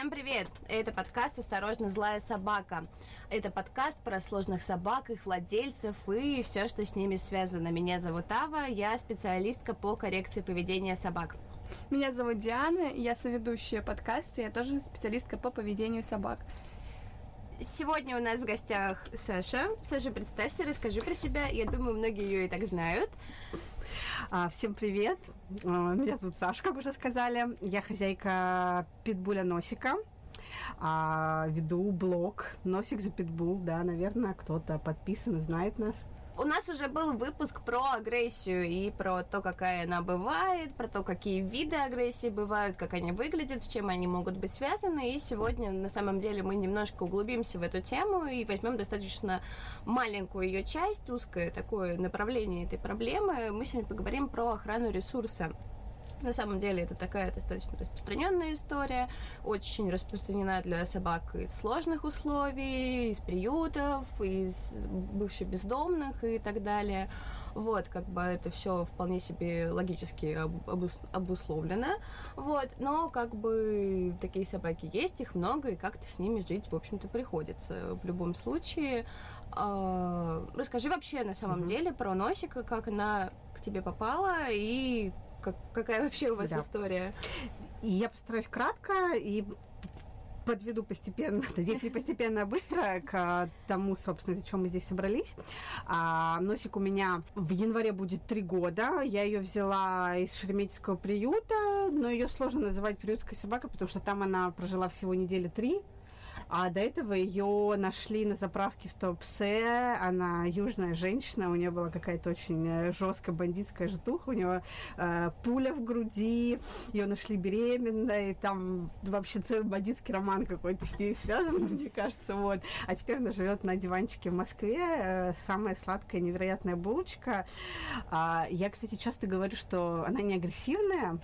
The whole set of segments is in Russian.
Всем привет! Это подкаст «Осторожно, злая собака». Это подкаст про сложных собак, их владельцев и все, что с ними связано. Меня зовут Ава, я специалистка по коррекции поведения собак. Меня зовут Диана, я соведущая подкаста, я тоже специалистка по поведению собак. Сегодня у нас в гостях Саша. Саша, представься, расскажи про себя. Я думаю, многие ее и так знают. А, всем привет. А, меня зовут Саша, как уже сказали. Я хозяйка питбуля Носика. А, веду блог Носик за питбул. Да, наверное, кто-то подписан и знает нас. У нас уже был выпуск про агрессию и про то, какая она бывает, про то, какие виды агрессии бывают, как они выглядят, с чем они могут быть связаны. И сегодня, на самом деле, мы немножко углубимся в эту тему и возьмем достаточно маленькую ее часть, узкое такое направление этой проблемы. Мы сегодня поговорим про охрану ресурса. На самом деле это такая достаточно распространенная история, очень распространена для собак из сложных условий, из приютов, из бывших бездомных и так далее. Вот, как бы это все вполне себе логически обусловлено. Вот, но как бы такие собаки есть, их много, и как-то с ними жить, в общем-то, приходится. В любом случае, э, расскажи вообще на самом mm-hmm. деле про Носика, как она к тебе попала и как, какая вообще у вас да. история? Я постараюсь кратко и подведу постепенно, надеюсь, не постепенно, а быстро к тому, собственно, зачем мы здесь собрались. А, носик у меня в январе будет три года. Я ее взяла из Шереметьевского приюта, но ее сложно называть приютской собакой, потому что там она прожила всего недели три. А до этого ее нашли на заправке в Топсе. Она южная женщина, у нее была какая-то очень э, жесткая бандитская житуха, у нее э, пуля в груди, ее нашли беременной, там вообще целый бандитский роман какой-то с ней связан, мне кажется, вот. А теперь она живет на диванчике в Москве, э, самая сладкая, невероятная булочка. А, я, кстати, часто говорю, что она не агрессивная,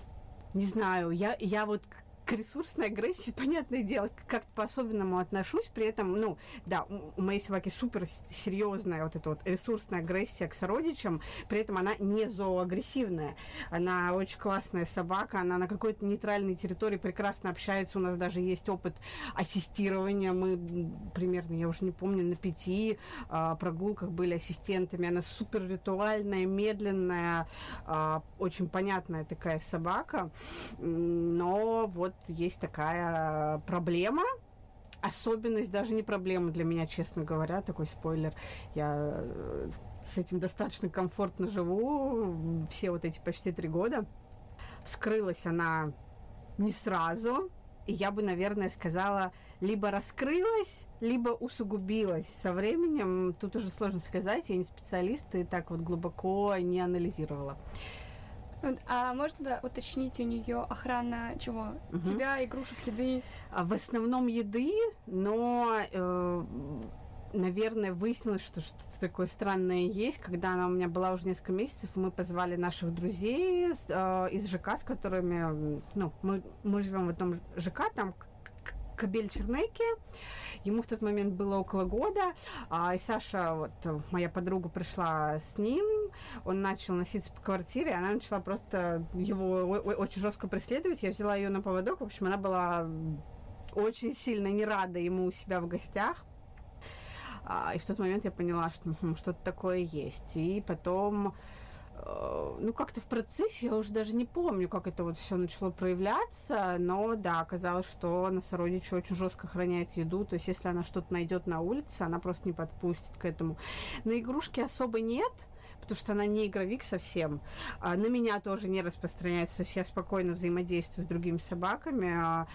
не знаю, я, я вот к ресурсной агрессии, понятное дело, как-то по-особенному отношусь. При этом, ну, да, у моей собаки супер серьезная вот эта вот ресурсная агрессия к сородичам. При этом она не зооагрессивная. Она очень классная собака. Она на какой-то нейтральной территории прекрасно общается. У нас даже есть опыт ассистирования. Мы примерно, я уже не помню, на пяти а, прогулках были ассистентами. Она супер ритуальная, медленная, а, очень понятная такая собака. Но вот есть такая проблема, особенность, даже не проблема для меня, честно говоря, такой спойлер. Я э, с этим достаточно комфортно живу все вот эти почти три года. Вскрылась она не сразу, и я бы, наверное, сказала, либо раскрылась, либо усугубилась. Со временем, тут уже сложно сказать, я не специалист и так вот глубоко не анализировала. А можно да, уточнить у нее охрана чего? Угу. Тебя, игрушек, еды? А в основном еды, но э, наверное, выяснилось, что что-то такое странное есть, когда она у меня была уже несколько месяцев, мы позвали наших друзей э, из ЖК, с которыми, ну, мы, мы живем в одном ЖК, там Кабель Чернеки. Ему в тот момент было около года. А, и Саша, вот моя подруга, пришла с ним. Он начал носиться по квартире. Она начала просто его очень жестко преследовать. Я взяла ее на поводок. В общем, она была очень сильно не рада ему у себя в гостях. А, и в тот момент я поняла, что хм, что-то такое есть. И потом ну, как-то в процессе, я уже даже не помню, как это вот все начало проявляться, но да, оказалось, что носородичи очень жестко охраняет еду, то есть если она что-то найдет на улице, она просто не подпустит к этому. На игрушки особо нет, потому что она не игровик совсем. А на меня тоже не распространяется, то есть я спокойно взаимодействую с другими собаками, а,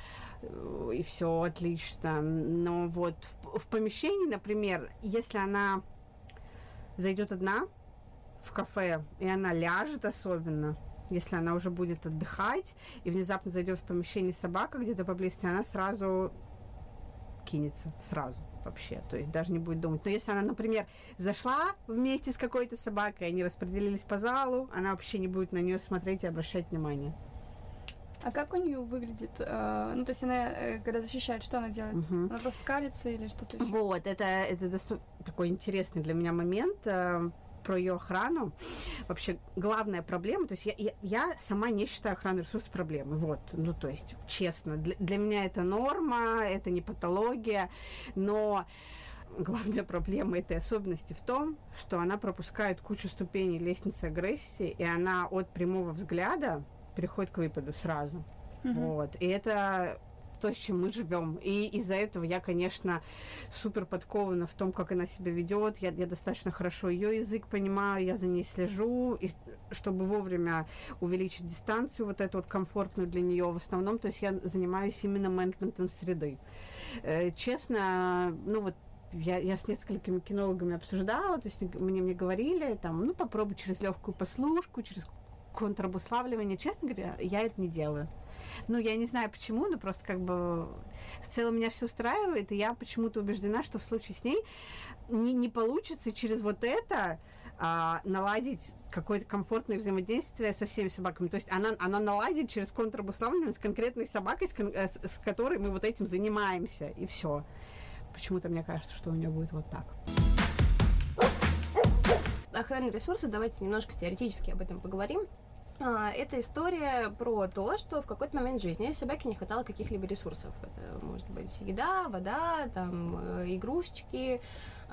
э, и все отлично. Но вот в, в помещении, например, если она зайдет одна, в кафе, и она ляжет особенно, если она уже будет отдыхать, и внезапно зайдет в помещение собака где-то поблизости, она сразу кинется, сразу вообще, то есть даже не будет думать. Но если она, например, зашла вместе с какой-то собакой, они распределились по залу, она вообще не будет на нее смотреть и обращать внимание. А как у нее выглядит? Э, ну, то есть она, э, когда защищает, что она делает? Угу. Она просто скалится или что-то еще? Вот, это, это доступ... такой интересный для меня момент. Э, про ее охрану. Вообще, главная проблема, то есть я, я, я сама не считаю охрану ресурсов проблемой. Вот, ну, то есть, честно, для, для меня это норма, это не патология, но главная проблема этой особенности в том, что она пропускает кучу ступеней лестницы агрессии, и она от прямого взгляда переходит к выпаду сразу. Mm-hmm. Вот. И это то, с чем мы живем. И из-за этого я, конечно, супер подкована в том, как она себя ведет. Я, я достаточно хорошо ее язык понимаю, я за ней слежу, и чтобы вовремя увеличить дистанцию, вот эту вот комфортную для нее в основном, то есть я занимаюсь именно менеджментом среды. Э, честно, ну вот я, я с несколькими кинологами обсуждала, то есть мне, мне говорили, там, ну, попробуй через легкую послушку, через контрабуславливание. Честно говоря, я это не делаю. Ну, я не знаю почему, но просто как бы в целом меня все устраивает, и я почему-то убеждена, что в случае с ней не, не получится через вот это а, наладить какое-то комфортное взаимодействие со всеми собаками. То есть она, она наладит через контрабуславливание с конкретной собакой, с, э, с, с которой мы вот этим занимаемся, и все. Почему-то мне кажется, что у нее будет вот так. Охранные ресурсы, давайте немножко теоретически об этом поговорим. А, это история про то, что в какой-то момент жизни собаке не хватало каких-либо ресурсов. Это может быть еда, вода, там, э, игрушечки,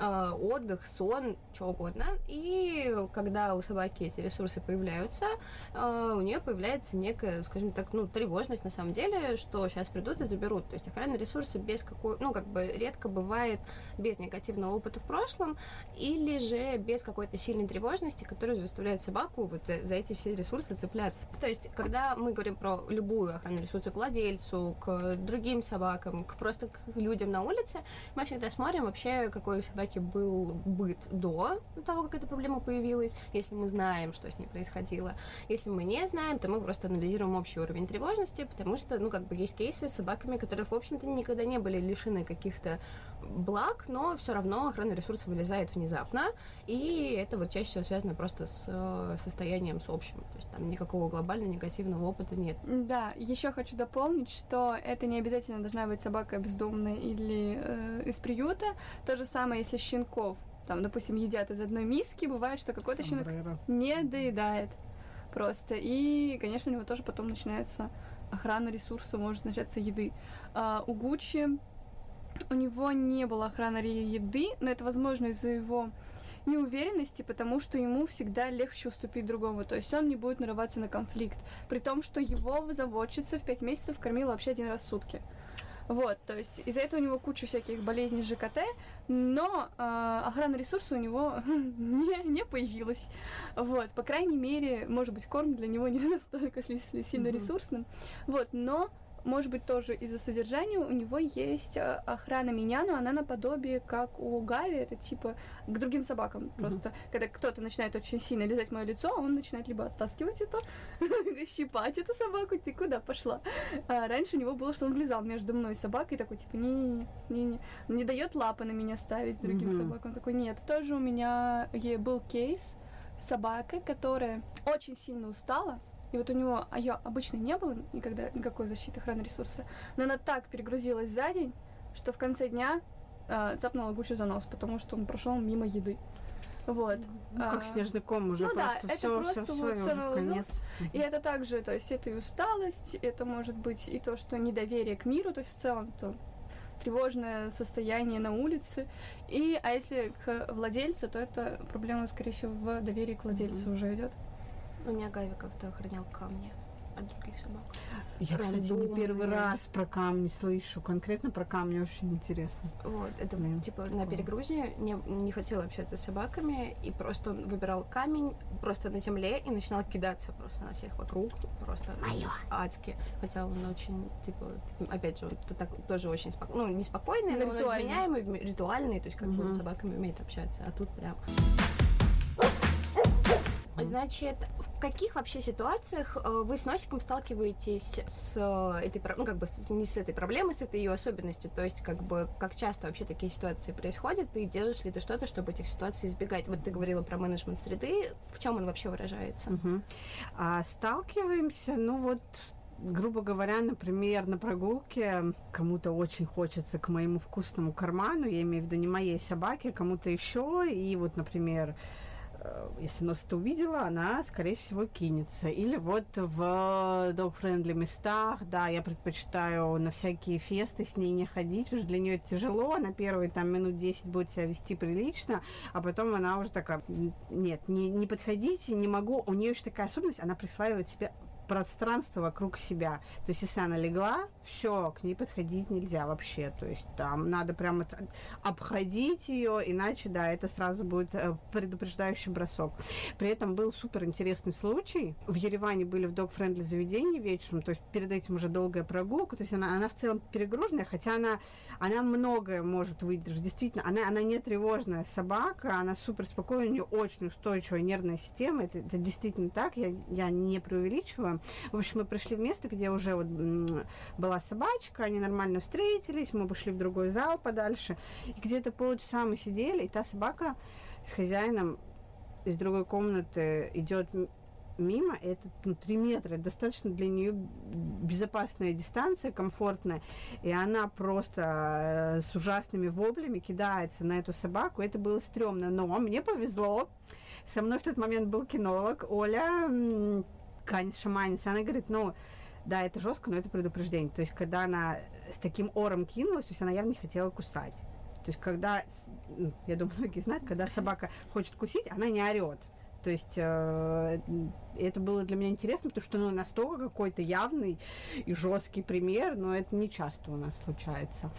отдых, сон, что угодно. И когда у собаки эти ресурсы появляются, а, у нее появляется некая, скажем так, ну, тревожность на самом деле, что сейчас придут и заберут. То есть охранные ресурсы без какой, ну, как бы редко бывает без негативного опыта в прошлом или же без какой-то сильной тревожности, которая заставляет собаку вот за, эти все ресурсы цепляться. То есть, когда мы говорим про любую охранную ресурсы к владельцу, к другим собакам, к просто к людям на улице, мы всегда смотрим вообще, какой у собаки собаки был быт до того, как эта проблема появилась, если мы знаем, что с ней происходило. Если мы не знаем, то мы просто анализируем общий уровень тревожности, потому что, ну, как бы есть кейсы с собаками, которые, в общем-то, никогда не были лишены каких-то благ, но все равно охранный ресурс вылезает внезапно, и это вот чаще всего связано просто с э, состоянием с общим, то есть там никакого глобального негативного опыта нет. Да, еще хочу дополнить, что это не обязательно должна быть собака бездомная или э, из приюта, то же самое, если щенков, там, допустим, едят из одной миски, бывает, что какой-то щенок не доедает просто, и, конечно, у него тоже потом начинается охрана ресурса, может начаться еды. А, у Гуччи у него не было охраны еды, но это возможно из-за его неуверенности, потому что ему всегда легче уступить другому. То есть он не будет нарываться на конфликт. При том, что его заводчица в пять месяцев кормила вообще один раз в сутки. Вот, то есть из-за этого у него куча всяких болезней ЖКТ, но э, охрана ресурса у него не, не появилась. Вот, по крайней мере, может быть, корм для него не настолько сильно ресурсным. Вот, но может быть, тоже из-за содержания у него есть э, охрана меня, но она наподобие, как у Гави, это типа к другим собакам. Mm-hmm. Просто когда кто-то начинает очень сильно лизать мое лицо, он начинает либо оттаскивать это, щипать эту собаку, ты куда пошла? А раньше у него было, что он влезал между мной и собакой, такой типа не-не-не, не, не дает лапы на меня ставить другим mm-hmm. собакам. Он такой, нет, тоже у меня был кейс собака, которая очень сильно устала, и вот у него а ее обычно не было никогда никакой защиты охраны ресурса, но она так перегрузилась за день, что в конце дня э, цапнула Гуччи за нос, потому что он прошел мимо еды. Вот. Ну, как а, снежный ком уже ну, просто да, все, это просто все, вот все, все конец. И это также, то есть это и усталость, это может быть и то, что недоверие к миру, то есть в целом то тревожное состояние на улице. И, а если к владельцу, то это проблема, скорее всего, в доверии к владельцу mm-hmm. уже идет. У меня Гави как-то охранял камни от других собак. Я, Рандомные. кстати, не первый раз про камни слышу. Конкретно про камни очень интересно. Вот, это Блин. типа на перегрузе не, не хотела общаться с собаками, и просто он выбирал камень просто на земле и начинал кидаться просто на всех вокруг. Просто Моё. адски. Хотя он очень, типа, опять же, он так, тоже очень спокойный, ну, не спокойный, но, но он вменяемый, ритуальный, то есть как угу. бы он с собаками умеет общаться, а тут прям... Значит, в каких вообще ситуациях э, вы с Носиком сталкиваетесь с э, этой, ну, как бы, не с этой проблемой, с этой ее особенностью? То есть, как бы, как часто вообще такие ситуации происходят, и делаешь ли ты что-то, чтобы этих ситуаций избегать? Вот ты говорила про менеджмент среды, в чем он вообще выражается? Угу. А, сталкиваемся, ну, вот грубо говоря, например, на прогулке кому-то очень хочется к моему вкусному карману, я имею в виду не моей собаке, а кому-то еще, и вот, например, если нос это увидела, она, скорее всего, кинется. Или вот в dog-friendly местах, да, я предпочитаю на всякие фесты с ней не ходить, потому что для нее это тяжело, на первые там минут 10 будет себя вести прилично, а потом она уже такая, нет, не, не подходите, не могу. У нее еще такая особенность, она присваивает себе пространство вокруг себя. То есть, если она легла, все, к ней подходить нельзя вообще. То есть, там надо прямо обходить ее, иначе, да, это сразу будет э, предупреждающий бросок. При этом был супер интересный случай. В Ереване были в dog-friendly заведении вечером, то есть перед этим уже долгая прогулка. То есть, она, она в целом перегруженная, хотя она, она многое может выдержать. Действительно, она, она не тревожная собака, она супер спокойная, у нее очень устойчивая нервная система. Это, это действительно так, я, я не преувеличиваю. В общем, мы пришли в место, где уже вот была собачка, они нормально встретились, мы пошли в другой зал подальше, и где-то полчаса мы сидели, и та собака с хозяином из другой комнаты идет мимо, это ну, 3 метра, достаточно для нее безопасная дистанция, комфортная, и она просто э, с ужасными воплями кидается на эту собаку, это было стрёмно, но мне повезло, со мной в тот момент был кинолог Оля, Шаманис, она говорит, ну, да, это жестко, но это предупреждение. То есть, когда она с таким ором кинулась, то есть она явно не хотела кусать. То есть, когда, ну, я думаю, многие знают, когда собака хочет кусить, она не орет. То есть э, это было для меня интересно, потому что ну, настолько какой-то явный и жесткий пример, но это не часто у нас случается.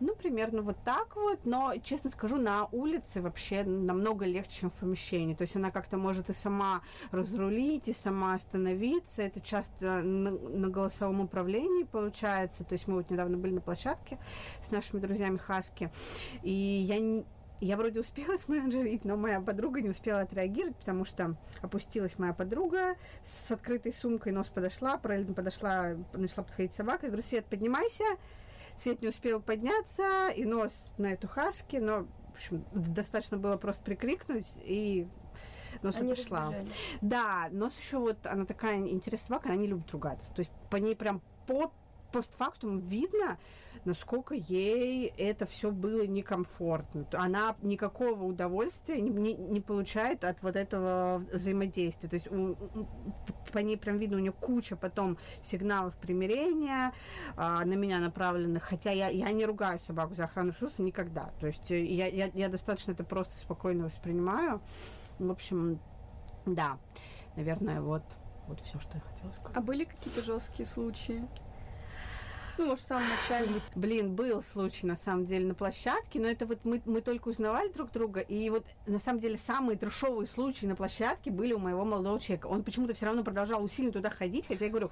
Ну, примерно вот так вот, но, честно скажу, на улице вообще намного легче, чем в помещении. То есть она как-то может и сама разрулить, и сама остановиться. Это часто на, на голосовом управлении получается. То есть мы вот недавно были на площадке с нашими друзьями Хаски, и я не я вроде успела сменеджерить, но моя подруга не успела отреагировать, потому что опустилась моя подруга с открытой сумкой, нос подошла, параллельно подошла, начала подходить собака. Я говорю, Свет, поднимайся. Свет не успел подняться, и нос на эту хаски, но, в общем, достаточно было просто прикрикнуть, и нос Они отошла. Да, нос еще вот, она такая интересная собака, она не любит ругаться. То есть по ней прям по постфактум видно, насколько ей это все было некомфортно. Она никакого удовольствия не, не, не получает от вот этого взаимодействия. То есть у, по ней прям видно, у нее куча потом сигналов примирения а, на меня направленных, хотя я, я не ругаю собаку за охрану ресурса никогда. То есть э, я, я, я достаточно это просто спокойно воспринимаю. В общем, да, наверное, вот, вот все, что я хотела сказать. А были какие-то жесткие случаи? Ну, может, в самом начале. Блин, был случай, на самом деле, на площадке, но это вот мы, мы только узнавали друг друга, и вот, на самом деле, самые трешовые случаи на площадке были у моего молодого человека. Он почему-то все равно продолжал усиленно туда ходить, хотя я говорю,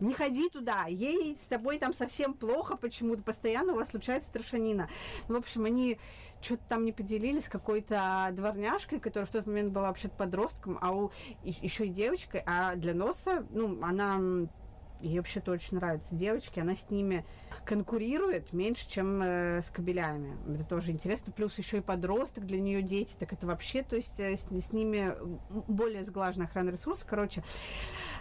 не ходи туда, ей с тобой там совсем плохо почему-то, постоянно у вас случается трешанина. Ну, в общем, они что-то там не поделились какой-то дворняжкой, которая в тот момент была вообще-то подростком, а у еще и девочкой, а для носа, ну, она ей вообще-то очень нравятся девочки, она с ними конкурирует меньше, чем э, с кабелями. Это тоже интересно. Плюс еще и подросток, для нее дети, так это вообще, то есть э, с, с ними более сглаженная охрана ресурсов, короче.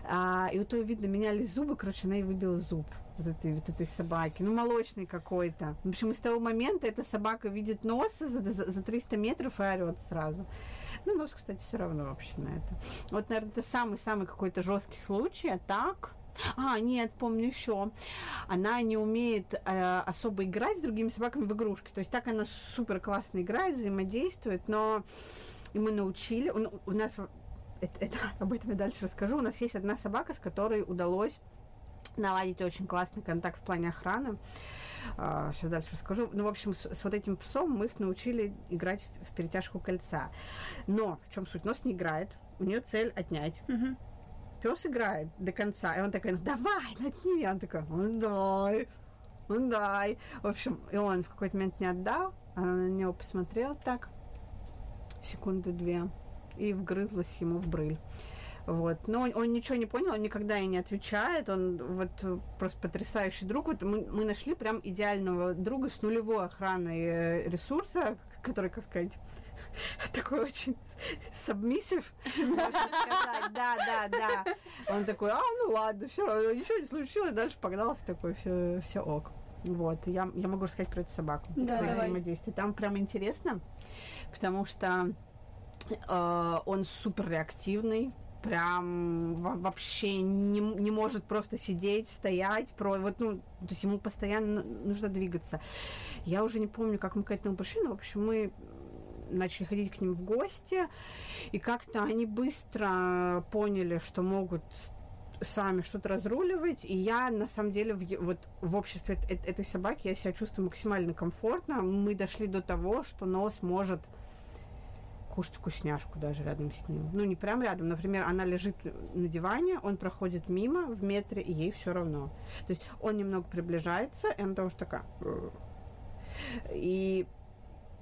А, и вот то видно, меняли зубы, короче, она ей выбила зуб вот этой, вот этой собаки. Ну, молочный какой-то. В общем, с того момента эта собака видит носа за, за, за 300 метров и орет сразу. Ну, нос, кстати, все равно вообще на это. Вот, наверное, это самый-самый какой-то жесткий случай, а так а, нет, помню еще. Она не умеет э, особо играть с другими собаками в игрушки. То есть так она супер классно играет, взаимодействует, но и мы научили. У, у нас это, это, об этом я дальше расскажу. У нас есть одна собака, с которой удалось наладить очень классный контакт в плане охраны. Сейчас дальше расскажу. Ну, в общем, с, с вот этим псом мы их научили играть в, в перетяжку кольца. Но в чем суть? Нос не играет. У нее цель отнять. Uh-huh пес играет до конца, и он такой, ну давай, отними. Он такой, ну дай, ну дай. В общем, и он в какой-то момент не отдал, она на него посмотрела так, секунды две, и вгрызлась ему в брыль. Вот. Но он, он ничего не понял, он никогда и не отвечает. Он вот просто потрясающий друг. Вот мы, мы нашли прям идеального друга с нулевой охраной э, ресурса, который, как сказать, такой очень сабмиссив, Да, да, да. Он такой, а, ну ладно, все равно, ничего не случилось, дальше погнался такой, все, все ок. Вот, я, я могу рассказать про эту собаку. Да, про взаимодействие. Там прям интересно, потому что Э, он супер реактивный, прям вообще не, не может просто сидеть, стоять, про, вот, ну, то есть ему постоянно нужно двигаться. Я уже не помню, как мы к этому пришли, но, в общем, мы начали ходить к ним в гости, и как-то они быстро поняли, что могут сами что-то разруливать, и я, на самом деле, в, вот в обществе этой собаки я себя чувствую максимально комфортно. Мы дошли до того, что нос может кушать вкусняшку даже рядом с ним. Ну, не прям рядом. Например, она лежит на диване, он проходит мимо в метре, и ей все равно. То есть он немного приближается, и она тоже такая... И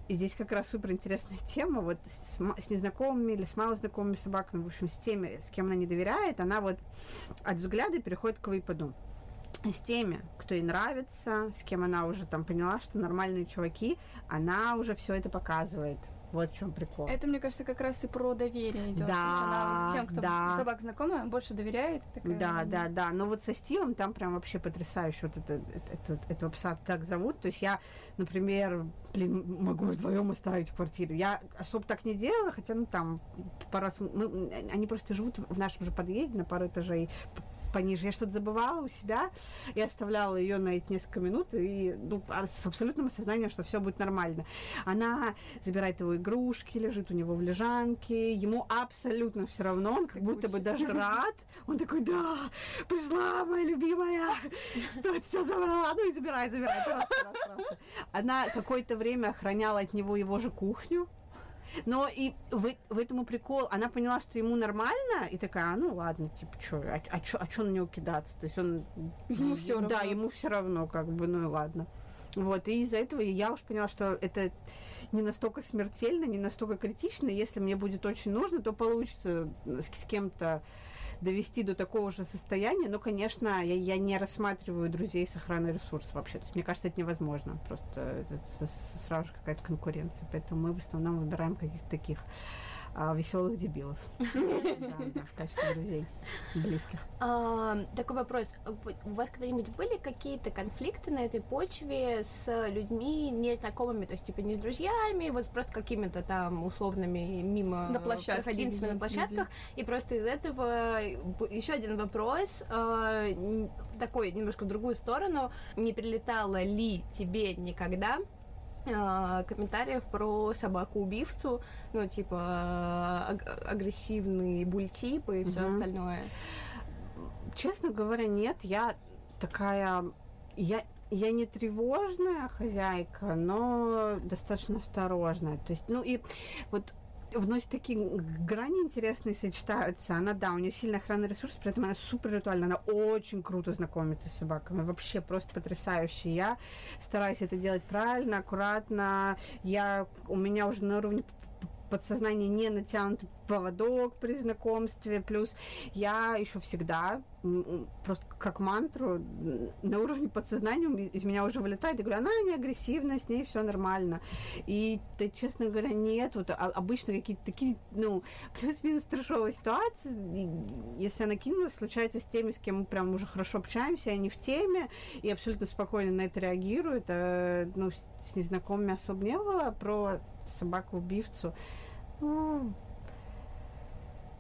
и здесь как раз супер интересная тема, вот с, с незнакомыми или с малознакомыми собаками, в общем, с теми, с кем она не доверяет, она вот от взгляда переходит к выпаду. С теми, кто ей нравится, с кем она уже там поняла, что нормальные чуваки, она уже все это показывает. Вот в чем прикол. Это, мне кажется, как раз и про доверие идет. Да, она тем, кто да. собак знакома, больше доверяет. Такая, да, да, да. Но вот со Стивом там прям вообще потрясающе. Вот это, это, это, этого пса так зовут. То есть я, например, блин, могу вдвоем оставить квартиру. Я особо так не делала, хотя, ну, там, по раз... Мы, они просто живут в нашем же подъезде на пару этажей пониже. Я что-то забывала у себя и оставляла ее на эти несколько минут и ну, а с абсолютным осознанием, что все будет нормально. Она забирает его игрушки, лежит у него в лежанке, ему абсолютно все равно, он как будто бы даже рад. Он такой, да, пришла моя любимая, тут все забрала, ну и забирай, забирай, просто, просто, просто. Она какое-то время охраняла от него его же кухню, но и в, в этом прикол. Она поняла, что ему нормально, и такая, а, ну ладно, типа, что, а, а чё, а чё на него кидаться? То есть он... Ему все равно. Да, ему все равно, как бы, ну и ладно. Вот, и из-за этого я уж поняла, что это не настолько смертельно, не настолько критично. Если мне будет очень нужно, то получится с, с кем-то довести до такого же состояния, но, конечно, я, я не рассматриваю друзей с охраной ресурсов вообще. То есть, мне кажется, это невозможно. Просто это сразу же какая-то конкуренция. Поэтому мы в основном выбираем каких-то таких а, веселых дебилов. Да, в качестве друзей близких. А, такой вопрос. У вас когда-нибудь были какие-то конфликты на этой почве с людьми незнакомыми, то есть типа не с друзьями, вот просто какими-то там условными мимо проходимцами на площадках, и просто из этого еще один вопрос, а, такой немножко в другую сторону. Не прилетало ли тебе никогда а, комментариев про собаку-убивцу, ну, типа агрессивный бультип и все остальное. Честно говоря, нет. Я такая... Я, я не тревожная хозяйка, но достаточно осторожная. То есть, ну и вот вносит такие грани интересные сочетаются. Она, да, у нее сильная охранный ресурс, при этом она супер ритуальная, она очень круто знакомится с собаками, вообще просто потрясающе. Я стараюсь это делать правильно, аккуратно. Я, у меня уже на уровне подсознания не натянутый поводок при знакомстве, плюс я еще всегда просто как мантру на уровне подсознания из меня уже вылетает, и говорю, она не агрессивная, с ней все нормально. И, да, честно говоря, нет, вот а, обычно какие-то такие, ну, плюс-минус трешовые ситуации, если она кинулась, случается с теми, с кем мы прям уже хорошо общаемся, они в теме, и абсолютно спокойно на это реагируют, а, ну, с незнакомыми особо не было, про собаку-убивцу, ну,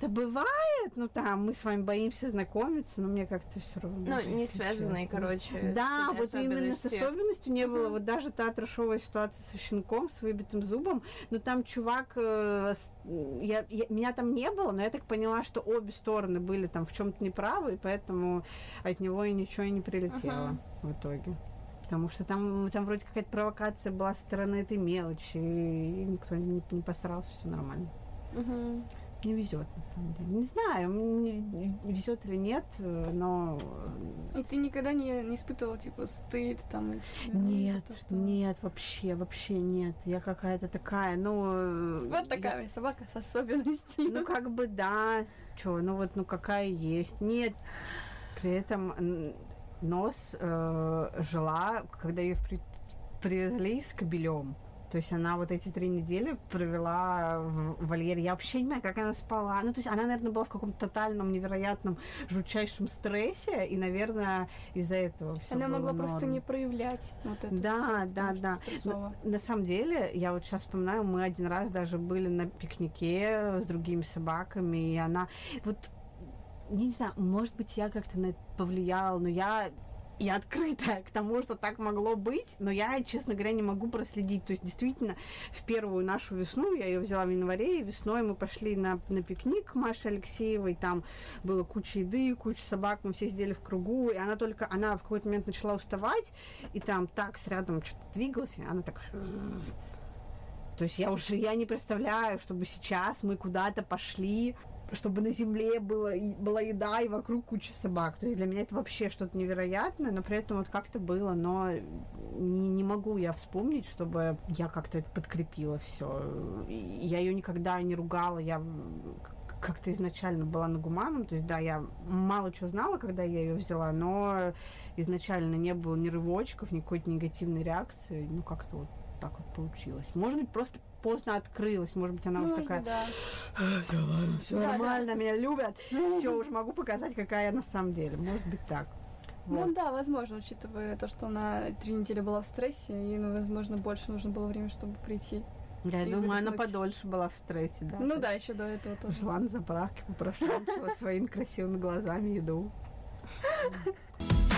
да бывает, ну там мы с вами боимся знакомиться, но мне как-то все равно. Ну, не связанные, короче. Да, вот именно с особенностью не было. Вот даже та трешовая ситуация со щенком, с выбитым зубом, но там чувак, э, я, я, меня там не было, но я так поняла, что обе стороны были там в чем-то неправы, и поэтому от него и ничего и не прилетело uh-huh. в итоге. Потому что там, там вроде какая-то провокация была со стороны этой мелочи, и никто не, не посрался, все нормально. Uh-huh не везет, на самом деле. Не знаю, везет или нет, но... И ты никогда не, не испытывала, типа, стыд там? Нет, то, что... нет, вообще, вообще нет. Я какая-то такая, ну... Вот такая я... собака с особенностями. Ну, как бы, да. Чё, ну вот, ну какая есть. Нет. При этом нос э, жила, когда ее при... привезли с кобелем. То есть она вот эти три недели провела в вольере. Я вообще не понимаю, как она спала. Ну, то есть она, наверное, была в каком-то тотальном, невероятном, жутчайшем стрессе, и, наверное, из-за этого все Она могла норм. просто не проявлять вот это. Да, да, да. Но, на самом деле, я вот сейчас вспоминаю, мы один раз даже были на пикнике с другими собаками, и она... Вот не знаю, может быть, я как-то на это повлияла, но я и открытая к тому, что так могло быть, но я, честно говоря, не могу проследить. То есть, действительно, в первую нашу весну, я ее взяла в январе, и весной мы пошли на, на пикник к Маше Алексеевой, там было куча еды, куча собак, мы все сидели в кругу, и она только, она в какой-то момент начала уставать, и там так с рядом что-то двигалась, и она так... То есть я уже я не представляю, чтобы сейчас мы куда-то пошли, чтобы на земле было, была еда и вокруг куча собак. То есть для меня это вообще что-то невероятное, но при этом вот как-то было, но не, не могу я вспомнить, чтобы я как-то это подкрепила все. Я ее никогда не ругала, я как-то изначально была на гуманном, то есть, да, я мало чего знала, когда я ее взяла, но изначально не было ни рывочков, ни какой-то негативной реакции, ну, как-то вот так вот получилось. Может быть, просто поздно открылась. Может быть, она Может, уже такая, да. все ладно, все Да, нормально, меня любят. Все, уже могу показать, какая я на самом деле. Может быть, так. Ну Вот. да, возможно, учитывая то, что она три недели была в стрессе, и, ну, возможно, больше нужно было время, чтобы прийти. Я и думаю, она выдохнуть. подольше была в стрессе, да. Ну да, еще до этого тоже. Пошла на заправки, попрошайничала своими красивыми глазами еду.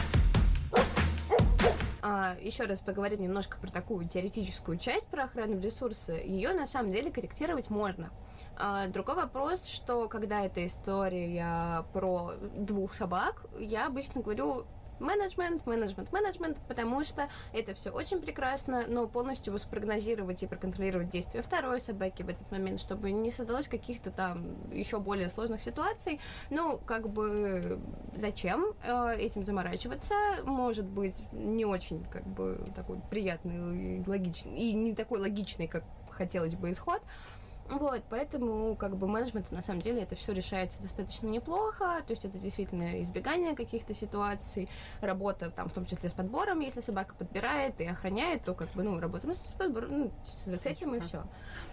А, еще раз поговорим немножко про такую теоретическую часть про охрану ресурса. Ее на самом деле корректировать можно. А, другой вопрос, что когда эта история про двух собак, я обычно говорю менеджмент, менеджмент, менеджмент, потому что это все очень прекрасно, но полностью спрогнозировать и проконтролировать действия второй собаки в этот момент, чтобы не создалось каких-то там еще более сложных ситуаций, ну, как бы зачем э, этим заморачиваться? Может быть, не очень, как бы, такой приятный логичный, и не такой логичный, как хотелось бы исход, вот, поэтому, как бы, менеджментом, на самом деле, это все решается достаточно неплохо, то есть это действительно избегание каких-то ситуаций, работа, там, в том числе с подбором, если собака подбирает и охраняет, то, как бы, ну, работа ну, с подбором, ну, с этим и все.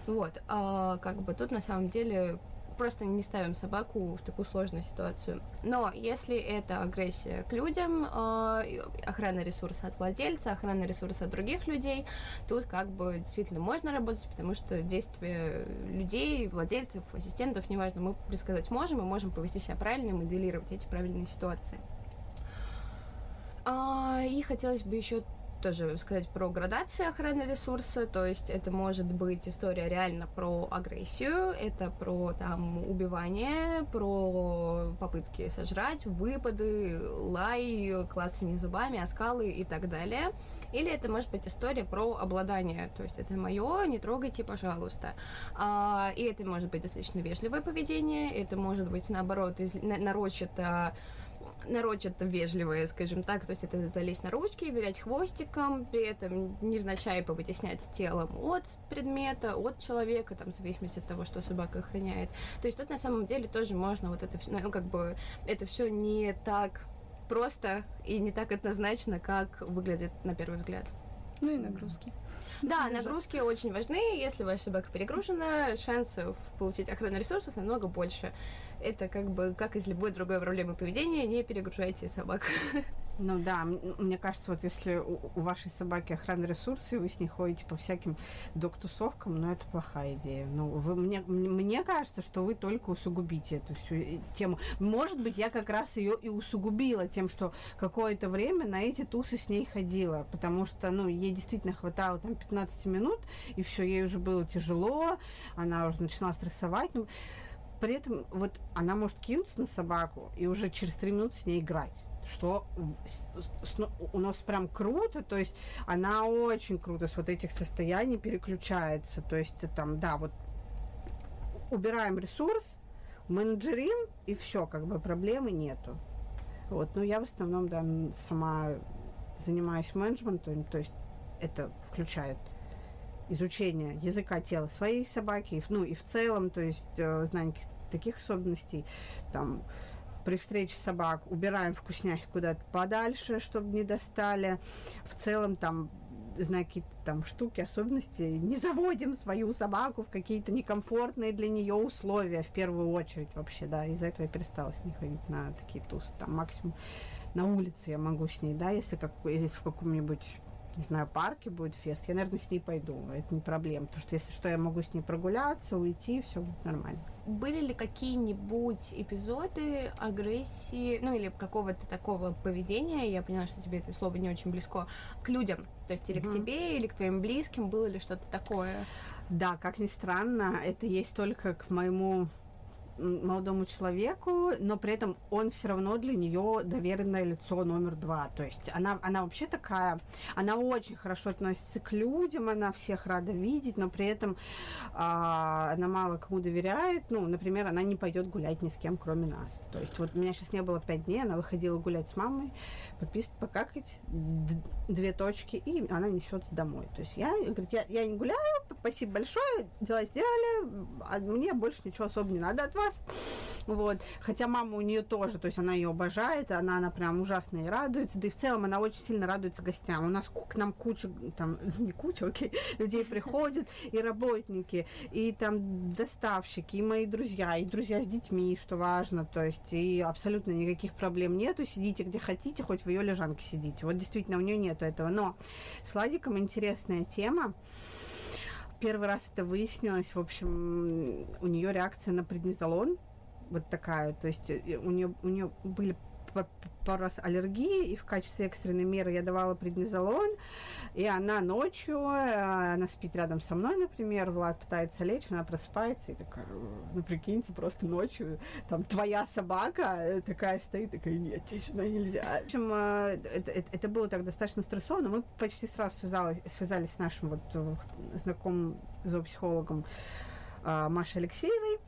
Вот, а, как бы, тут, на самом деле, просто не ставим собаку в такую сложную ситуацию. Но если это агрессия к людям, э, охрана ресурса от владельца, охрана ресурса от других людей, тут как бы действительно можно работать, потому что действия людей, владельцев, ассистентов, неважно, мы предсказать можем, мы можем повести себя правильно и моделировать эти правильные ситуации. А, и хотелось бы еще тоже сказать про градацию охраны ресурса, то есть это может быть история реально про агрессию, это про там убивание, про попытки сожрать, выпады, лай, клацание зубами, оскалы и так далее. Или это может быть история про обладание, то есть это мое, не трогайте, пожалуйста. А, и это может быть достаточно вежливое поведение, это может быть наоборот из, на, нарочито нарочито вежливое, скажем так, то есть это залезть на ручки, вилять хвостиком, при этом невзначай повытеснять телом от предмета, от человека, там, в зависимости от того, что собака охраняет. То есть тут на самом деле тоже можно вот это все, ну, как бы, это все не так просто и не так однозначно, как выглядит на первый взгляд. Ну и нагрузки. Да, нагрузки очень важны. Если ваша собака перегружена, шансов получить охрану ресурсов намного больше. Это как бы как из любой другой проблемы поведения, не перегружайте собак. Ну да, мне кажется, вот если у, вашей собаки охрана ресурсы, и вы с ней ходите по всяким док-тусовкам, ну это плохая идея. Ну, вы, мне, мне мне кажется, что вы только усугубите эту всю э, тему. Может быть, я как раз ее и усугубила тем, что какое-то время на эти тусы с ней ходила, потому что, ну, ей действительно хватало там 15 минут, и все, ей уже было тяжело, она уже начинала стрессовать. Ну, при этом вот она может кинуться на собаку и уже через три минуты с ней играть что ну, у нас прям круто, то есть она очень круто с вот этих состояний переключается, то есть там, да, вот убираем ресурс, менеджерим, и все, как бы проблемы нету. Вот, ну я в основном, да, сама занимаюсь менеджментом, то есть это включает изучение языка тела своей собаки, ну и в целом, то есть э, знание таких особенностей, там при встрече собак убираем вкусняхи куда-то подальше, чтобы не достали. В целом там какие-то там штуки, особенности, не заводим свою собаку в какие-то некомфортные для нее условия в первую очередь вообще, да, из-за этого я перестала с ней ходить на такие тусы, там максимум на улице я могу с ней, да, если, как, если в каком-нибудь не знаю, парке будет фест, я, наверное, с ней пойду. Это не проблема. Потому что если что, я могу с ней прогуляться, уйти, все будет нормально. Были ли какие-нибудь эпизоды агрессии, ну или какого-то такого поведения, я поняла, что тебе это слово не очень близко, к людям? То есть или mm-hmm. к тебе, или к твоим близким, было ли что-то такое? Да, как ни странно, это есть только к моему молодому человеку, но при этом он все равно для нее доверенное лицо номер два. То есть она, она вообще такая, она очень хорошо относится к людям, она всех рада видеть, но при этом а, она мало кому доверяет. Ну, например, она не пойдет гулять ни с кем, кроме нас. То есть вот у меня сейчас не было пять дней, она выходила гулять с мамой, пописать, покакать, две точки, и она несет домой. То есть я, говорит, я, я не гуляю, спасибо большое, дела сделали, а мне больше ничего особо не надо от вас. Вот. Хотя мама у нее тоже, то есть она ее обожает, она, она прям ужасно и радуется, да и в целом она очень сильно радуется гостям. У нас к нам куча, там, не куча, окей, людей приходят, и работники, и там доставщики, и мои друзья, и друзья с детьми, что важно, то есть и абсолютно никаких проблем нету, сидите где хотите, хоть в ее лежанке сидите. Вот действительно у нее нету этого. Но с Ладиком интересная тема первый раз это выяснилось, в общем, у нее реакция на преднизолон вот такая, то есть э, у нее, у нее были пару раз аллергии, и в качестве экстренной меры я давала преднизолон, и она ночью, э, она спит рядом со мной, например, Влад пытается лечь, она просыпается и такая, ну, прикиньте, просто ночью, там, твоя собака э, такая стоит, такая, нет, тебе сюда нельзя. В общем, э, это, это, это было так достаточно стрессовано, мы почти сразу связались, связались с нашим вот знакомым зоопсихологом, Машей Алексеевой,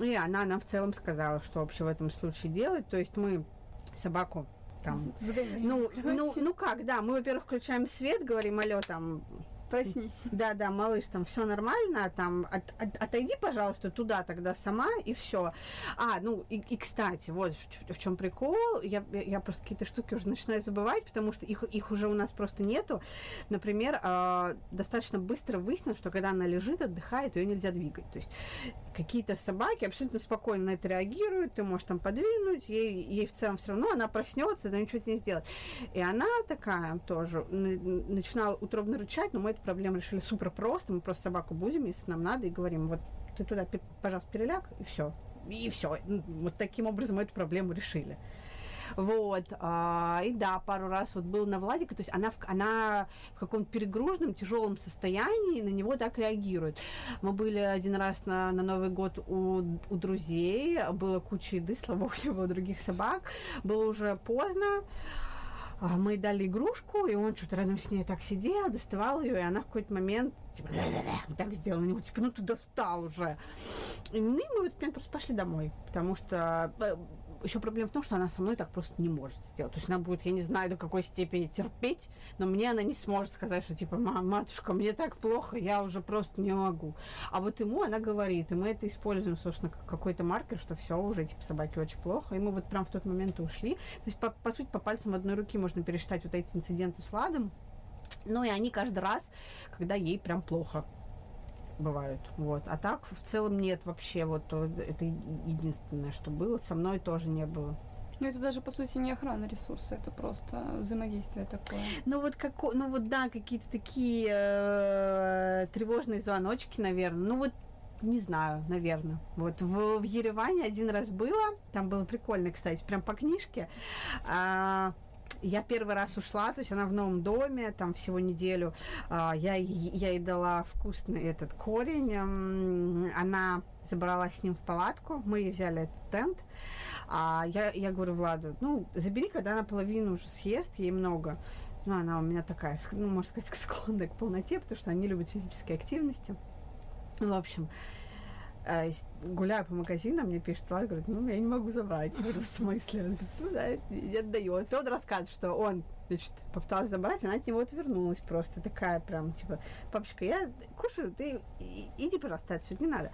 и она нам в целом сказала, что вообще в этом случае делать. То есть мы собаку там. Ну, ну, ну как, да, мы, во-первых, включаем свет, говорим, алло, там, проснись. Да, да, малыш, там все нормально, там от, от, отойди, пожалуйста, туда тогда сама и все. А, ну и, и кстати, вот в, в чем прикол, я, я просто какие-то штуки уже начинаю забывать, потому что их, их уже у нас просто нету. Например, э, достаточно быстро выяснилось, что когда она лежит, отдыхает, ее нельзя двигать. То есть какие-то собаки абсолютно спокойно на это реагируют, ты можешь там подвинуть, ей, ей в целом все равно, она проснется, да ничего не сделать. И она такая тоже начинала утробно рычать, но мы эту проблему решили супер просто, мы просто собаку будем, если нам надо, и говорим, вот ты туда, пожалуйста, переляг, и все. И все. Вот таким образом мы эту проблему решили. Вот. А, и да, пару раз вот был на Владика, то есть она в, она в каком-то перегруженном, тяжелом состоянии на него так реагирует. Мы были один раз на, на Новый год у, у друзей, было куча еды, слава богу, не других собак. Было уже поздно мы дали игрушку, и он что-то рядом с ней так сидел, доставал ее, и она в какой-то момент типа, так сделала на него, типа, ну ты достал уже. И мы в этот момент просто пошли домой, потому что э, еще проблема в том, что она со мной так просто не может сделать. То есть она будет, я не знаю, до какой степени терпеть, но мне она не сможет сказать, что типа, матушка, мне так плохо, я уже просто не могу. А вот ему она говорит, и мы это используем, собственно, как какой-то маркер, что все, уже типа собаке очень плохо. И мы вот прям в тот момент и ушли. То есть, по, по сути, по пальцам одной руки можно пересчитать вот эти инциденты с Ладом. Ну и они каждый раз, когда ей прям плохо бывают. Вот. А так в целом нет вообще. Вот это единственное, что было. Со мной тоже не было. Ну, это даже, по сути, не охрана ресурса, это просто взаимодействие такое. Ну, вот, как, ну, вот да, какие-то такие э, тревожные звоночки, наверное. Ну, вот не знаю, наверное. Вот в, в Ереване один раз было, там было прикольно, кстати, прям по книжке. А, я первый раз ушла, то есть она в новом доме, там всего неделю. А, я, я ей дала вкусный этот корень. Она забрала с ним в палатку, мы ей взяли этот тент. А я, я говорю Владу, ну, забери, когда она половину уже съест, ей много. Ну, она у меня такая, ну, можно сказать, склонная к полноте, потому что они любят физические активности. В общем, гуляю по магазинам, мне пишет Влад, говорит, ну, я не могу забрать. Я говорю, в смысле? Он говорит, ну, да, и отдает. И он рассказывает, что он, значит, попытался забрать, она от него отвернулась просто, такая прям, типа, папочка, я кушаю, ты иди, пожалуйста, отсюда, не надо.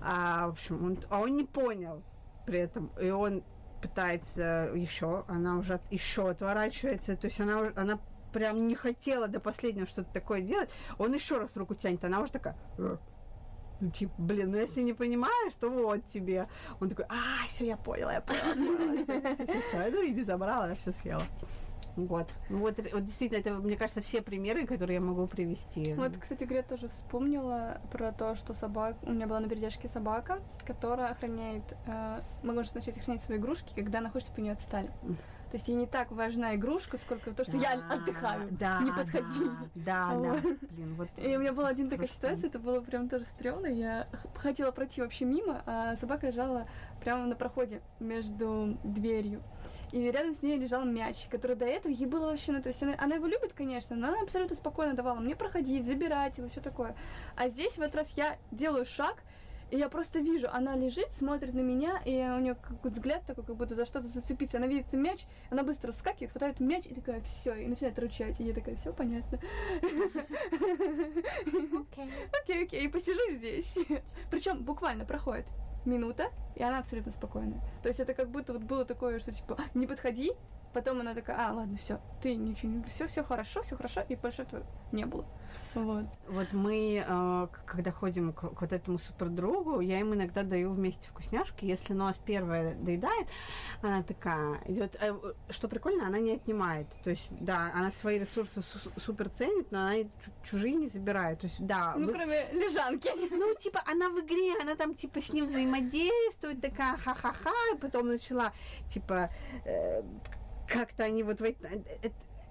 А, в общем, он, а он не понял при этом, и он пытается еще, она уже еще отворачивается, то есть она, она прям не хотела до последнего что-то такое делать, он еще раз руку тянет, она уже такая... Ну, типа, блин, ну если не понимаешь, то вот тебе. Он такой, а, все, я поняла, я поняла, все. Ну, иди забрала, она все съела. Вот. Вот, вот действительно, это, мне кажется, все примеры, которые я могу привести. Вот, кстати, Грет тоже вспомнила про то, что собак... У меня была на передержке собака, которая охраняет... Э, может начать охранять свои игрушки, когда она хочет, чтобы у нее отстали. То есть ей не так важна игрушка, сколько то, что да, я отдыхаю. Да, не подходи. Да, да, вот. да. Блин, вот. И у меня была один такая ситуация, это было прям тоже стрёмно. Я хотела пройти вообще мимо, а собака лежала прямо на проходе между дверью. И рядом с ней лежал мяч, который до этого ей было вообще, ну, то есть она, она его любит, конечно, но она абсолютно спокойно давала мне проходить, забирать его, все такое. А здесь в этот раз я делаю шаг, и я просто вижу, она лежит, смотрит на меня, и у нее какой взгляд такой, как будто за что-то зацепиться. Она видит мяч, она быстро вскакивает, хватает мяч и такая, все, и начинает ручать. И я такая, все понятно. Окей, окей, и посижу здесь. Причем буквально проходит минута, и она абсолютно спокойная. То есть это как будто вот было такое, что типа, не подходи, Потом она такая, а, ладно, все, ты ничего не... Все, все хорошо, все хорошо, и больше этого не было. Вот. Вот мы, э, когда ходим к, к вот этому супердругу, я им иногда даю вместе вкусняшки. Если нос первая доедает, она такая идет. Э, что прикольно, она не отнимает. То есть, да, она свои ресурсы су- супер ценит, но она чужие не забирает. То есть, да. Ну, вы... кроме лежанки. Ну, типа, она в игре, она там, типа, с ним взаимодействует, такая ха-ха-ха, и потом начала, типа, э, как-то они вот в эти, э,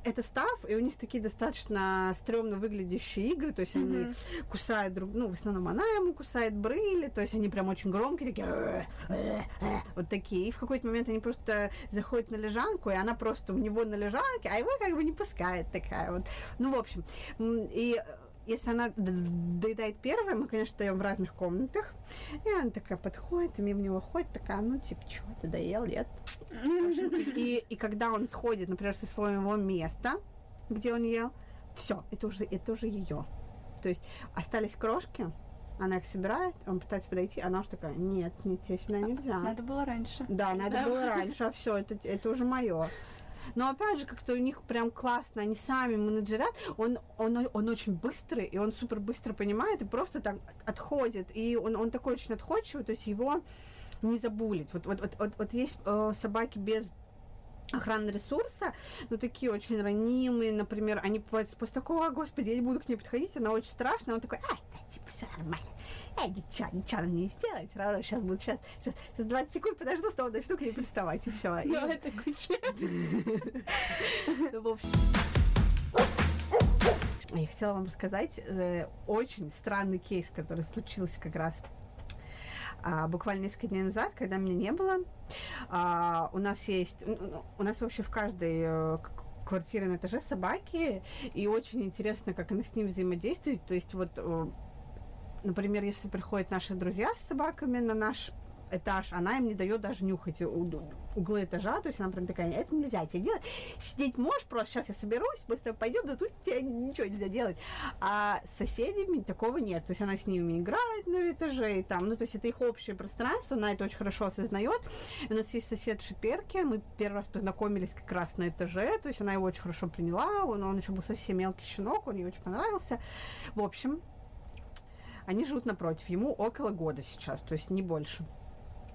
это став, и у них такие достаточно стрёмно выглядящие игры, то есть mm-hmm. они кусают друг, ну, в основном она ему кусает брыли, то есть они прям очень громкие, такие, э, э, вот такие, и в какой-то момент они просто заходят на лежанку, и она просто у него на лежанке, а его как бы не пускает такая вот, ну, в общем, и если она доедает первая, мы, конечно, стоим в разных комнатах, и она такая подходит, и мимо него ходит, такая, ну, типа, чего, ты доел, нет? И, и когда он сходит, например, со своего места, где он ел, все, это уже, это уже ее. То есть остались крошки, она их собирает, он пытается подойти, она уже такая, нет, нет, тебе сюда нельзя. Надо было раньше. Да, надо было раньше, а все, это, это уже мое. Но опять же, как-то у них прям классно, они сами менеджерят, он, он, он очень быстрый, и он супер быстро понимает, и просто так отходит. И он, он такой очень отходчивый, то есть его не забулить. Вот, вот, вот, вот, вот есть э, собаки без охраны ресурса, но такие очень ранимые, например, они после, такого, господи, я не буду к ней подходить, она очень страшная, он такой, а, типа, все нормально, э, ничего, ничего нам не сделать, сразу сейчас буду, сейчас, сейчас, сейчас 20 секунд подожду, снова начну к ней приставать, и все. Ну, это куча. Ну, я хотела вам рассказать э, очень странный кейс, который случился как раз а, буквально несколько дней назад, когда меня не было. А, у нас есть, у нас вообще в каждой э, квартире на этаже собаки, и очень интересно, как она с ним взаимодействует. То есть вот, э, например, если приходят наши друзья с собаками на наш этаж, она им не дает даже нюхать углы этажа, то есть она прям такая, это нельзя тебе делать, сидеть можешь, просто сейчас я соберусь, быстро пойдем, да тут тебе ничего нельзя делать. А с соседями такого нет, то есть она с ними играет на этаже, и там, ну, то есть это их общее пространство, она это очень хорошо осознает. У нас есть сосед Шиперки, мы первый раз познакомились как раз на этаже, то есть она его очень хорошо приняла, он, он еще был совсем мелкий щенок, он ей очень понравился. В общем, они живут напротив, ему около года сейчас, то есть не больше.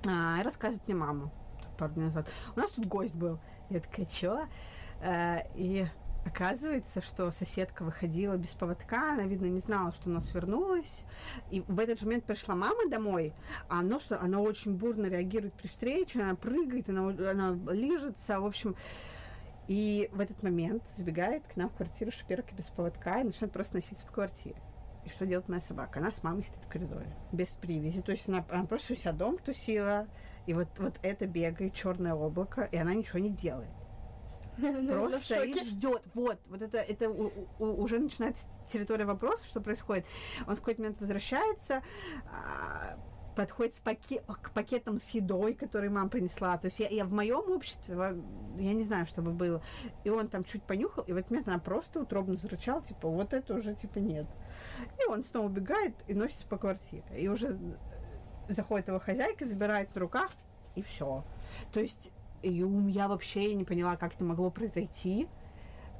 А, рассказывает мне мама пару дней назад. У нас тут гость был. Я такая, чё? А, и Оказывается, что соседка выходила без поводка, она, видно, не знала, что она свернулась. И в этот же момент пришла мама домой, а она, она очень бурно реагирует при встрече, она прыгает, она, она лижется, в общем. И в этот момент забегает к нам в квартиру шперка без поводка и начинает просто носиться по квартире. И что делает моя собака? Она с мамой стоит в коридоре, без привязи. То есть она, она просто у себя дом тусила, и вот, вот это бегает черное облако, и она ничего не делает. Просто стоит, ждет. Вот, вот это, это у, у, уже начинается территория вопроса, что происходит. Он в какой-то момент возвращается, а, подходит с пакет, к пакетам с едой, которые мама принесла. То есть я, я в моем обществе, я не знаю, что бы было. И он там чуть понюхал, и в этот момент она просто утробно зарычала, типа, вот это уже, типа, нет. И он снова убегает и носится по квартире. И уже заходит его хозяйка, забирает на руках, и все. То есть и я вообще не поняла, как это могло произойти.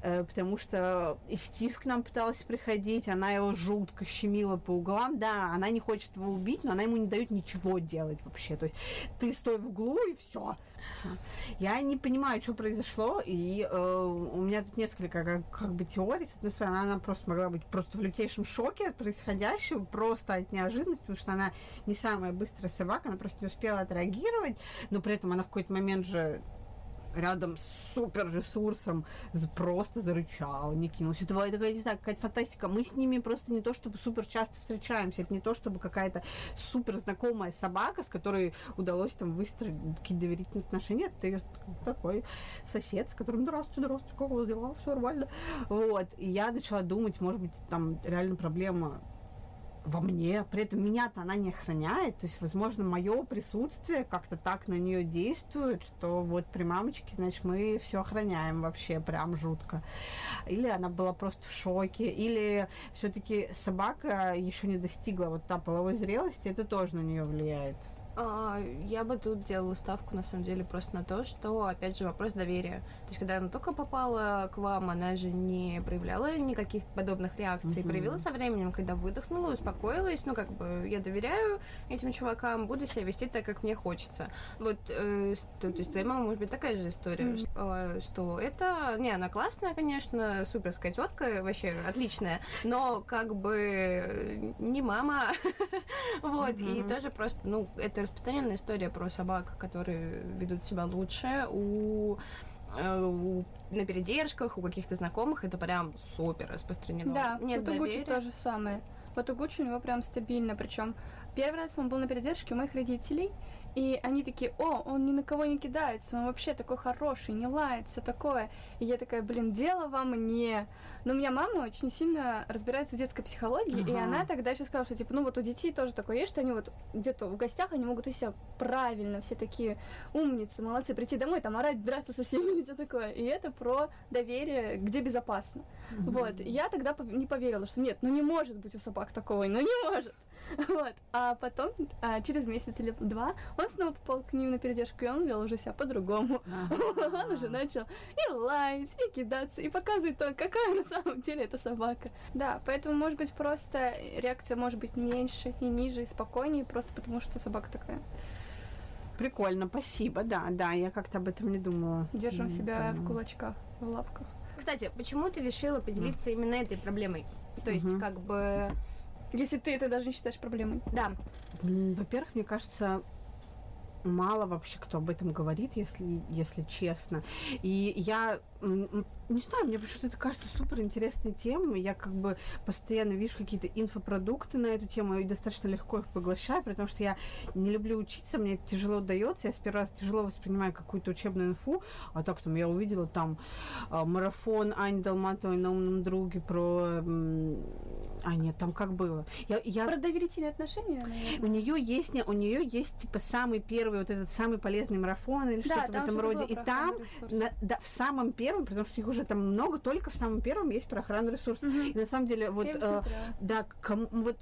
Э, потому что и Стив к нам пыталась приходить, она его жутко щемила по углам, да, она не хочет его убить, но она ему не дает ничего делать вообще, то есть ты стой в углу и все. Я не понимаю, что произошло, и э, у меня тут несколько как, как бы теорий. С одной стороны, она просто могла быть просто в лютейшем шоке от происходящего, просто от неожиданности, потому что она не самая быстрая собака, она просто не успела отреагировать, но при этом она в какой-то момент же рядом с супер ресурсом просто зарычал, не кинулся. Это такая, не знаю, какая-то фантастика. Мы с ними просто не то, чтобы супер часто встречаемся, это не то, чтобы какая-то супер знакомая собака, с которой удалось там выстроить какие-то доверительные отношения. Ее такой сосед, с которым здравствуйте, здравствуйте, как у вас дела, все нормально. Вот. И я начала думать, может быть, там реально проблема во мне, при этом меня-то она не охраняет, то есть, возможно, мое присутствие как-то так на нее действует, что вот при мамочке, значит, мы все охраняем вообще прям жутко. Или она была просто в шоке, или все-таки собака еще не достигла вот та половой зрелости, это тоже на нее влияет. А, я бы тут делала ставку, на самом деле, просто на то, что, опять же, вопрос доверия. То есть, когда она только попала к вам, она же не проявляла никаких подобных реакций. Mm-hmm. Проявила со временем, когда выдохнула, успокоилась. Ну, как бы, я доверяю этим чувакам, буду себя вести так, как мне хочется. Вот, э, то, то есть, твоя мама, может быть, такая же история, mm-hmm. что, что это... Не, она классная, конечно, суперская тетка, вообще отличная, но, как бы, не мама. Вот, и тоже просто, ну, это распространенная история про собак, которые ведут себя лучше. У, э, у на передержках, у каких-то знакомых это прям супер распространено. Да, Нет у Гуччи то же самое. Вот у Гуччи у него прям стабильно, причем первый раз он был на передержке у моих родителей, и они такие, о, он ни на кого не кидается, он вообще такой хороший, не лает, все такое. И я такая, блин, дело вам не. Но у меня мама очень сильно разбирается в детской психологии, ага. и она тогда еще сказала, что типа, ну вот у детей тоже такое есть, что они вот где-то в гостях, они могут у себя правильно, все такие умницы, молодцы, прийти домой, там орать, драться со всеми и все такое. И это про доверие, где безопасно. Угу. Вот. я тогда не поверила, что нет, ну не может быть у собак такого, ну не может. Вот. А потом, а, через месяц или два, он снова попал к ним на передержку, и он вел уже себя по-другому. Он уже начал и лаять, и кидаться, и показывать то, какая на самом деле эта собака. Да, поэтому, может быть, просто реакция может быть меньше и ниже, и спокойнее, просто потому что собака такая. Прикольно, спасибо, да, да, я как-то об этом не думала. Держим себя в кулачках, в лапках. Кстати, почему ты решила поделиться именно этой проблемой? То есть, как бы если ты это даже не считаешь проблемой. Да. Во-первых, мне кажется, мало вообще кто об этом говорит, если, если честно. И я не знаю, мне почему-то это кажется супер интересной темой. Я как бы постоянно вижу какие-то инфопродукты на эту тему и достаточно легко их поглощаю, потому что я не люблю учиться, мне это тяжело дается. Я с первого раза тяжело воспринимаю какую-то учебную инфу, а так там я увидела там э, марафон Ани Долматовой на умном друге про... А, нет, там как было? Я, я... Про доверительные отношения, наверное. У нее есть, у нее есть типа самый первый вот этот самый полезный марафон или да, что-то в этом роде. И там на, да, в самом первом, потому что их уже там много, только в самом первом есть про охрану ресурсов. Угу. И на самом деле, вот, э, да, кому, вот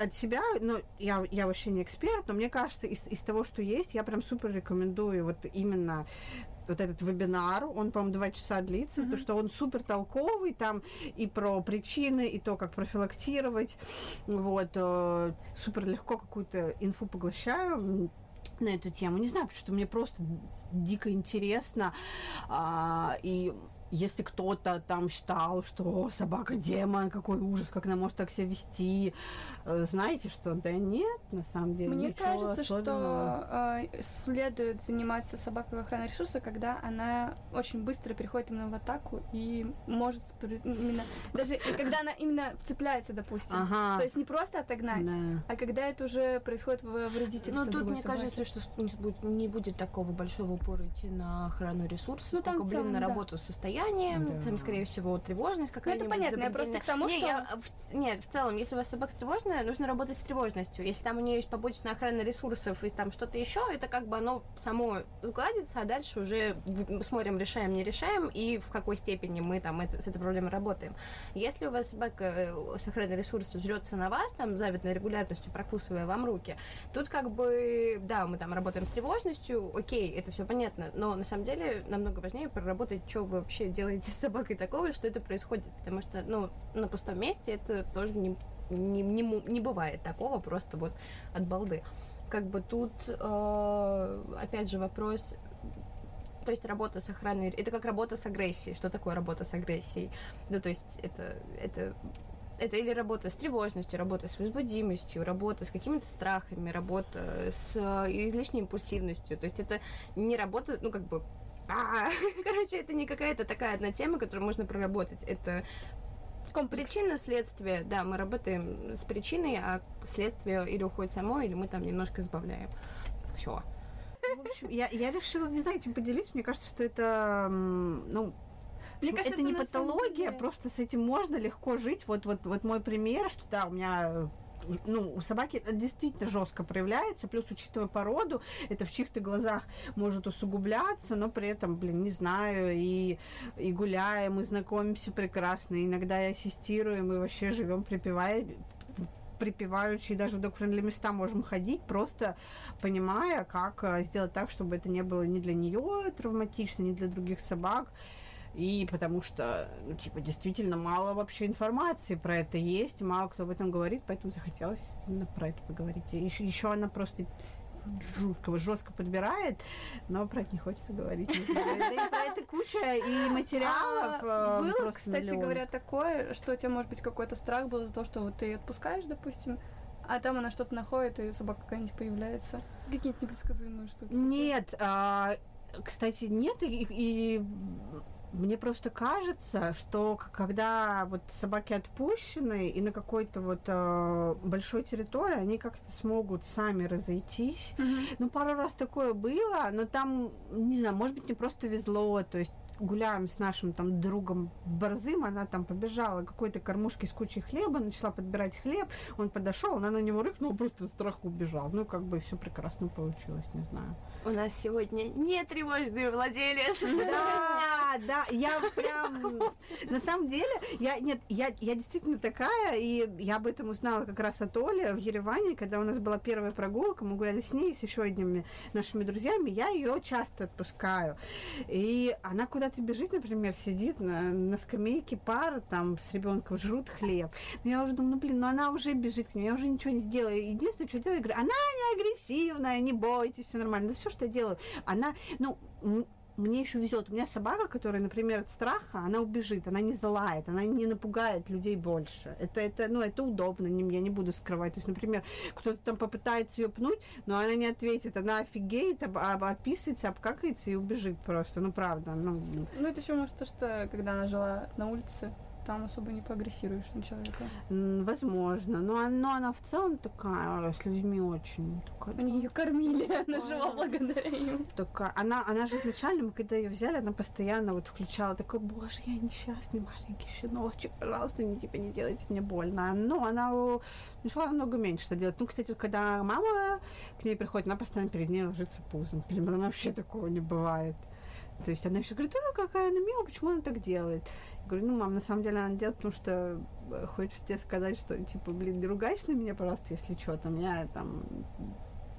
от себя, ну, я, я вообще не эксперт, но мне кажется, из, из того, что есть, я прям супер рекомендую вот именно вот этот вебинар, он, по-моему, два часа длится, mm-hmm. потому что он супер толковый, там и про причины, и то, как профилактировать, вот, э, супер легко какую-то инфу поглощаю на эту тему. Не знаю, потому что мне просто дико интересно, а, и если кто-то там считал, что собака демон, какой ужас, как она может так себя вести, э, знаете, что да нет, на самом деле. Мне кажется, особенного. что э, следует заниматься собакой охраной ресурса, когда она очень быстро переходит именно в атаку и может именно даже когда она именно вцепляется, допустим. Ага. То есть не просто отогнать, да. а когда это уже происходит в вредительстве. Ну тут мне собаки. кажется, что не будет, не будет такого большого упора идти на охрану ресурсов, ну, там сколько, блин, на работу да. состояния состоянием, да. там, скорее всего, тревожность какая-нибудь. Ну, это понятно, я просто к тому, не, что... Я, в, нет, в целом, если у вас собака тревожная, нужно работать с тревожностью. Если там у нее есть побочная охрана ресурсов и там что-то еще, это как бы оно само сгладится, а дальше уже смотрим, решаем, не решаем, и в какой степени мы там это, с этой проблемой работаем. Если у вас собака э, с охраной ресурсов жрется на вас, там, завидной регулярностью, прокусывая вам руки, тут как бы, да, мы там работаем с тревожностью, окей, это все понятно, но на самом деле намного важнее проработать, что вы вообще делаете с собакой такого, что это происходит, потому что, ну, на пустом месте это тоже не, не, не, не бывает такого просто вот от балды. Как бы тут, э, опять же, вопрос то есть работа с охраной, это как работа с агрессией. Что такое работа с агрессией? Ну, то есть это, это это или работа с тревожностью, работа с возбудимостью, работа с какими-то страхами, работа с э, излишней импульсивностью. То есть это не работа, ну, как бы, а, короче, это не какая-то такая одна тема, которую можно проработать. Это Причина, следствие, да, мы работаем с причиной, а следствие или уходит само, или мы там немножко избавляем. Все. В общем, я, я решила, не знаю, этим поделиться. Мне кажется, что это, ну, мне кажется, это, это не патология, деле... просто с этим можно легко жить. Вот, вот, вот мой пример, что да, у меня ну, у собаки это действительно жестко проявляется, плюс, учитывая породу, это в чьих-то глазах может усугубляться, но при этом, блин, не знаю, и, и гуляем, и знакомимся прекрасно, иногда и ассистируем, и вообще живем припевая, припеваючи, и даже в док-френдли места можем ходить, просто понимая, как э, сделать так, чтобы это не было ни для нее травматично, ни для других собак и потому что, ну, типа, действительно мало вообще информации про это есть, мало кто об этом говорит, поэтому захотелось именно про это поговорить. И еще, еще она просто жутко, жестко подбирает, но про это не хочется говорить. Да и про это куча и материалов. А, э, было, кстати миллион. говоря, такое, что у тебя, может быть, какой-то страх был за то, что вот ты ее отпускаешь, допустим, а там она что-то находит, и собака какая-нибудь появляется. Какие-то непредсказуемые штуки. Нет, а, кстати, нет, и, и мне просто кажется, что когда вот собаки отпущены и на какой-то вот э, большой территории, они как-то смогут сами разойтись. Mm-hmm. Ну, пару раз такое было, но там, не знаю, может быть, не просто везло, то есть гуляем с нашим там другом Борзым, она там побежала какой-то кормушки с кучей хлеба, начала подбирать хлеб, он подошел, она на него рыкнула, просто страх убежал. Ну, как бы все прекрасно получилось, не знаю. У нас сегодня не тревожный владелец. Да, да, я прям... На самом деле, я, нет, я, я действительно такая, и я об этом узнала как раз от Оли в Ереване, когда у нас была первая прогулка, мы гуляли с ней, с еще одними нашими друзьями, я ее часто отпускаю. И она куда-то бежит, например, сидит на, на скамейке, пара там с ребенком жрут хлеб. Но я уже думаю, ну блин, ну она уже бежит к ней, я уже ничего не сделаю. Единственное, что делаю, я говорю, она не агрессивная, не бойтесь, все нормально. Да все, что я делаю, она, ну, мне еще везет. У меня собака, которая, например, от страха, она убежит, она не залает, она не напугает людей больше. Это, это, ну, это удобно, не, я не буду скрывать. То есть, например, кто-то там попытается ее пнуть, но она не ответит, она офигеет, об, об, описывается, обкакается и убежит просто. Ну, правда. Ну, ну это еще может то, что когда она жила на улице, там особо не поагрессируешь на человека. Возможно. Но, но она в целом такая, с людьми очень такая. Они ее кормили, она жила благодаря им. Такая. Она, она же изначально, мы когда ее взяли, она постоянно вот включала такой, боже, я несчастный маленький щеночек, пожалуйста, не типа не делайте мне больно. Но она начала намного меньше это делать. Ну, кстати, вот когда мама к ней приходит, она постоянно перед ней ложится пузом. Мной вообще такого не бывает. То есть она еще говорит, ну какая она милая, почему она так делает? Говорю, ну, мам, на самом деле она делает, потому что э, хочешь тебе сказать, что, типа, блин, не ругайся на меня, пожалуйста, если что, там, я там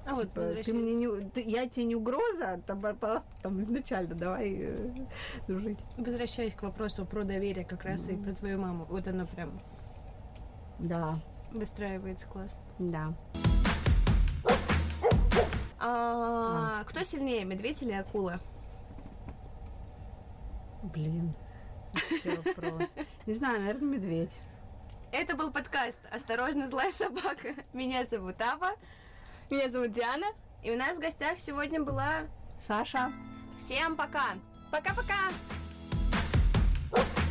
а типа, вот ты мне не, ты, я тебе не угроза, там, пожалуйста, там изначально давай э, дружить. Возвращаясь к вопросу про доверие как раз mm. и про твою маму, вот она прям да. выстраивается классно. Да. А, а. Кто сильнее, медведь или акула? Блин. Еще вопрос. Не знаю, наверное, медведь. Это был подкаст «Осторожно, злая собака». Меня зовут Ава. Меня зовут Диана. И у нас в гостях сегодня была Саша. Всем пока. Пока-пока. Пока-пока.